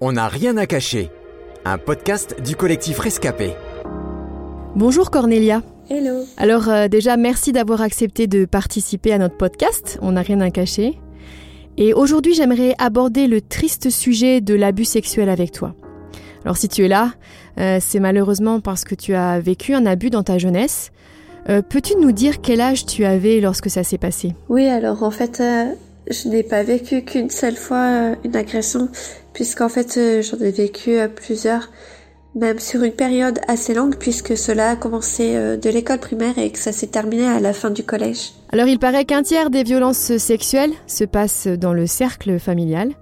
On n'a rien à cacher. Un podcast du collectif Rescapé. Bonjour Cornelia. Hello. Alors euh, déjà, merci d'avoir accepté de participer à notre podcast. On n'a rien à cacher. Et aujourd'hui, j'aimerais aborder le triste sujet de l'abus sexuel avec toi. Alors si tu es là, euh, c'est malheureusement parce que tu as vécu un abus dans ta jeunesse. Euh, Peux-tu nous dire quel âge tu avais lorsque ça s'est passé? Oui, alors en fait, euh, je n'ai pas vécu qu'une seule fois euh, une agression, puisqu'en fait, euh, j'en ai vécu euh, plusieurs, même sur une période assez longue, puisque cela a commencé de l'école primaire et que ça s'est terminé à la fin du collège. Alors il paraît qu'un tiers des violences sexuelles se passent dans le cercle familial.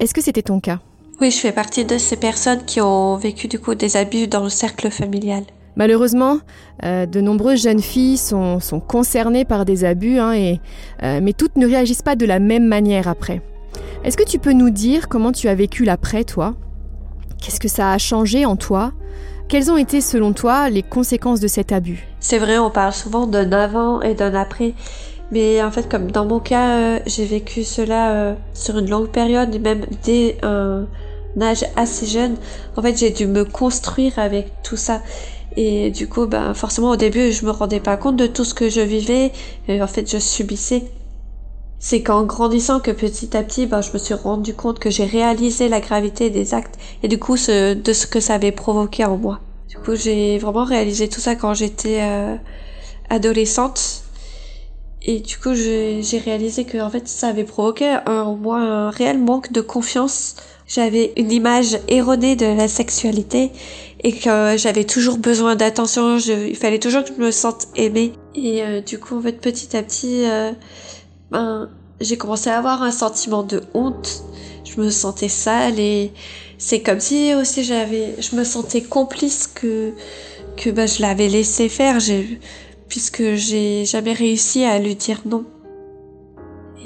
Est-ce que c'était ton cas? Oui, je fais partie de ces personnes qui ont vécu du coup des abus dans le cercle familial. Malheureusement, euh, de nombreuses jeunes filles sont, concernées par des abus, hein, euh, mais toutes ne réagissent pas de la même manière après. Est-ce que tu peux nous dire comment tu as vécu l'après, toi? Qu'est-ce que ça a changé en toi? Quelles ont été, selon toi, les conséquences de cet abus? C'est vrai, on parle souvent d'un avant et d'un après. Mais en fait, comme dans mon cas, euh, j'ai vécu cela sur une longue période même dès âge assez jeune. En fait, j'ai dû me construire avec tout ça. Et du coup, ben, forcément, au début, je me rendais pas compte de tout ce que je vivais. Et en fait, je subissais. C'est qu'en grandissant que petit à petit, ben, je me suis rendu compte que j'ai réalisé la gravité des actes et du coup, ce, de ce que ça avait provoqué en moi. Du coup, j'ai vraiment réalisé tout ça quand j'étais euh, adolescente. Et du coup, j'ai réalisé que en fait, ça avait provoqué en moi un réel manque de confiance. J'avais une image erronée de la sexualité et que j'avais toujours besoin d'attention. Il fallait toujours que je me sente aimée. Et euh, du coup, en fait, petit à petit, euh, ben, j'ai commencé à avoir un sentiment de honte. Je me sentais sale et c'est comme si aussi j'avais, je me sentais complice que que ben, je l'avais laissé faire. Puisque j'ai jamais réussi à lui dire non.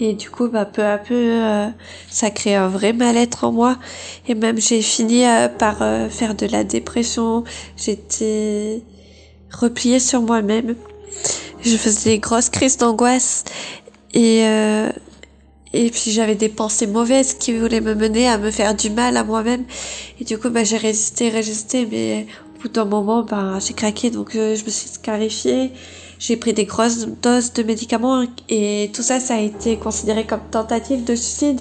Et du coup, bah, peu à peu, euh, ça crée un vrai mal-être en moi. Et même j'ai fini euh, par euh, faire de la dépression. J'étais repliée sur moi-même. Je faisais des grosses crises d'angoisse. Et, euh, et puis j'avais des pensées mauvaises qui voulaient me mener à me faire du mal à moi-même. Et du coup, bah, j'ai résisté, résisté, mais au bout d'un moment, bah, j'ai craqué, donc je me suis scarifiée. J'ai pris des grosses doses de médicaments et tout ça, ça a été considéré comme tentative de suicide.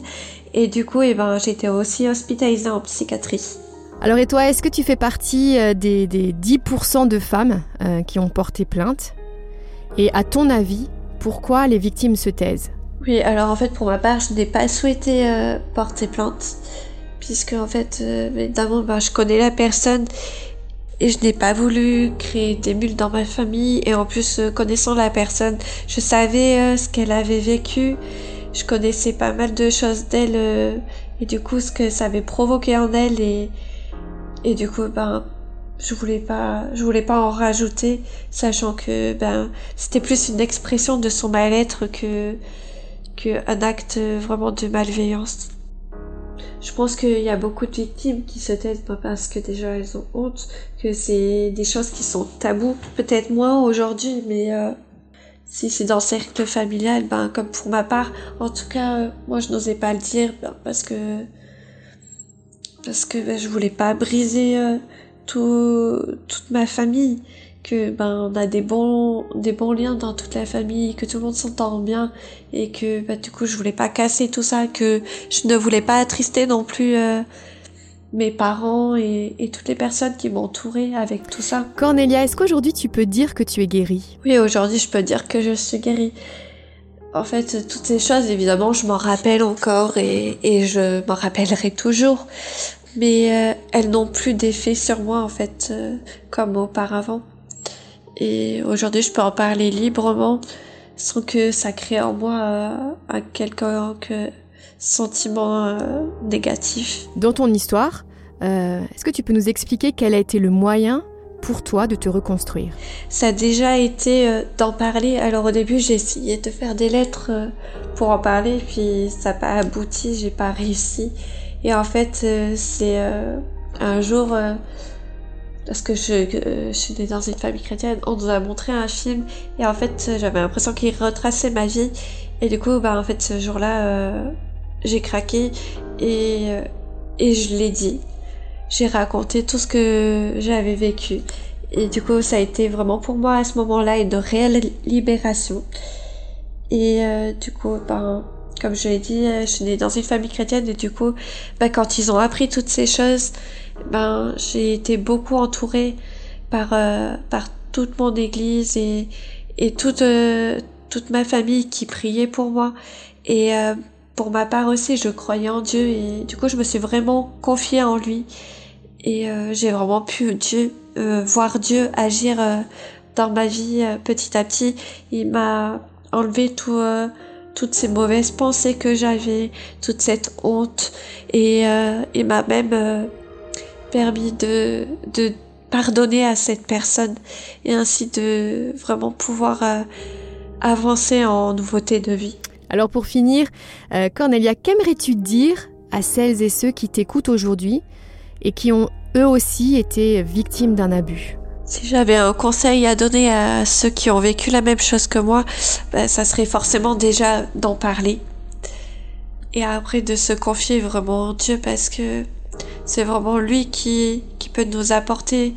Et du coup, eh ben, été aussi hospitalisée en psychiatrie. Alors et toi, est-ce que tu fais partie euh, des, des 10% de femmes euh, qui ont porté plainte? Et à ton avis, pourquoi les victimes se taisent? Oui, alors en fait, pour ma part, je n'ai pas souhaité euh, porter plainte, puisque en fait, euh, évidemment, ben, je connais la personne et je n'ai pas voulu créer des mules dans ma famille. Et en plus, euh, connaissant la personne, je savais euh, ce qu'elle avait vécu. Je connaissais pas mal de choses d'elle euh, et du coup, ce que ça avait provoqué en elle et et du coup, ben, je voulais pas, je voulais pas en rajouter, sachant que ben, c'était plus une expression de son mal-être que que un acte vraiment de malveillance. Je pense qu'il y a beaucoup de victimes qui se taisent pas parce que déjà elles ont honte, que c'est des choses qui sont tabous. Peut-être moins aujourd'hui, mais euh, si c'est dans le cercle familial, ben comme pour ma part, en tout cas, euh, moi je n'osais pas le dire ben, parce que parce que ben, je voulais pas briser euh, tout, toute ma famille que ben on a des bons des bons liens dans toute la famille que tout le monde s'entend bien et que ben, du coup je voulais pas casser tout ça que je ne voulais pas attrister non plus euh, mes parents et, et toutes les personnes qui m'entouraient avec tout ça. Cornelia, est-ce qu'aujourd'hui tu peux dire que tu es guérie? Oui aujourd'hui je peux dire que je suis guérie. En fait toutes ces choses évidemment je m'en rappelle encore et, et je m'en rappellerai toujours. Mais euh, elles n'ont plus d'effet sur moi en fait euh, comme auparavant et aujourd'hui je peux en parler librement sans que ça crée en moi euh, un quelconque sentiment euh, négatif. Dans ton histoire, euh, est-ce que tu peux nous expliquer quel a été le moyen pour toi de te reconstruire? Ça a déjà été euh, d'en parler. Alors au début j'ai essayé de faire des lettres euh, pour en parler, puis ça n'a pas abouti, j'ai pas réussi. Et en fait euh, c'est un jour parce que je, euh, je suis née dans une famille chrétienne, on nous a montré un film et en fait euh, j'avais l'impression qu'il retraçait ma vie et du coup bah en fait ce jour-là euh, j'ai craqué et et je l'ai dit. J'ai raconté tout ce que j'avais vécu. Et du coup, ça a été vraiment pour moi à ce moment-là une réelle libération. Et du coup, ben, comme je l'ai dit, je suis née dans une famille chrétienne et du coup, ben, quand ils ont appris toutes ces choses, ben, j'ai été beaucoup entourée par, euh, par toute mon église et, et toute, toute ma famille qui priait pour moi. Et pour ma part aussi, je croyais en Dieu et du coup, je me suis vraiment confiée en lui. Et j'ai vraiment pu Dieu, voir Dieu agir dans ma vie petit à petit. Il m'a enlevé tout, euh, toutes ces mauvaises pensées que j'avais, toute cette honte, et euh, il m'a même euh, permis de, de pardonner à cette personne et ainsi de vraiment pouvoir avancer en nouveauté de vie. Alors pour finir, Cornelia, qu'aimerais-tu dire à celles et ceux qui t'écoutent aujourd'hui et qui ont eux aussi été victimes d'un abus? Si j'avais un conseil à donner à ceux qui ont vécu la même chose que moi, ben, ça serait forcément déjà d'en parler. Et après de se confier vraiment en Dieu parce que c'est vraiment lui qui, qui peut nous apporter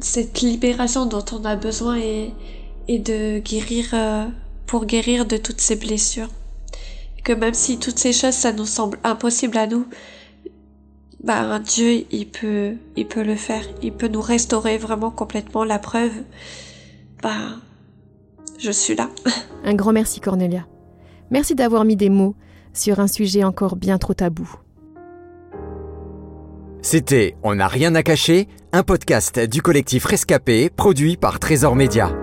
cette libération dont on a besoin et, et de guérir, euh, pour guérir de toutes ces blessures. que même si toutes ces choses, ça nous semble impossible à nous, bah, Dieu, il peut, il peut le faire. Il peut nous restaurer vraiment complètement. La preuve, bah, je suis là. Un grand merci, Cornelia. Merci d'avoir mis des mots sur un sujet encore bien trop tabou. C'était On n'a rien à cacher, un podcast du collectif Rescapé produit par Trésor Média.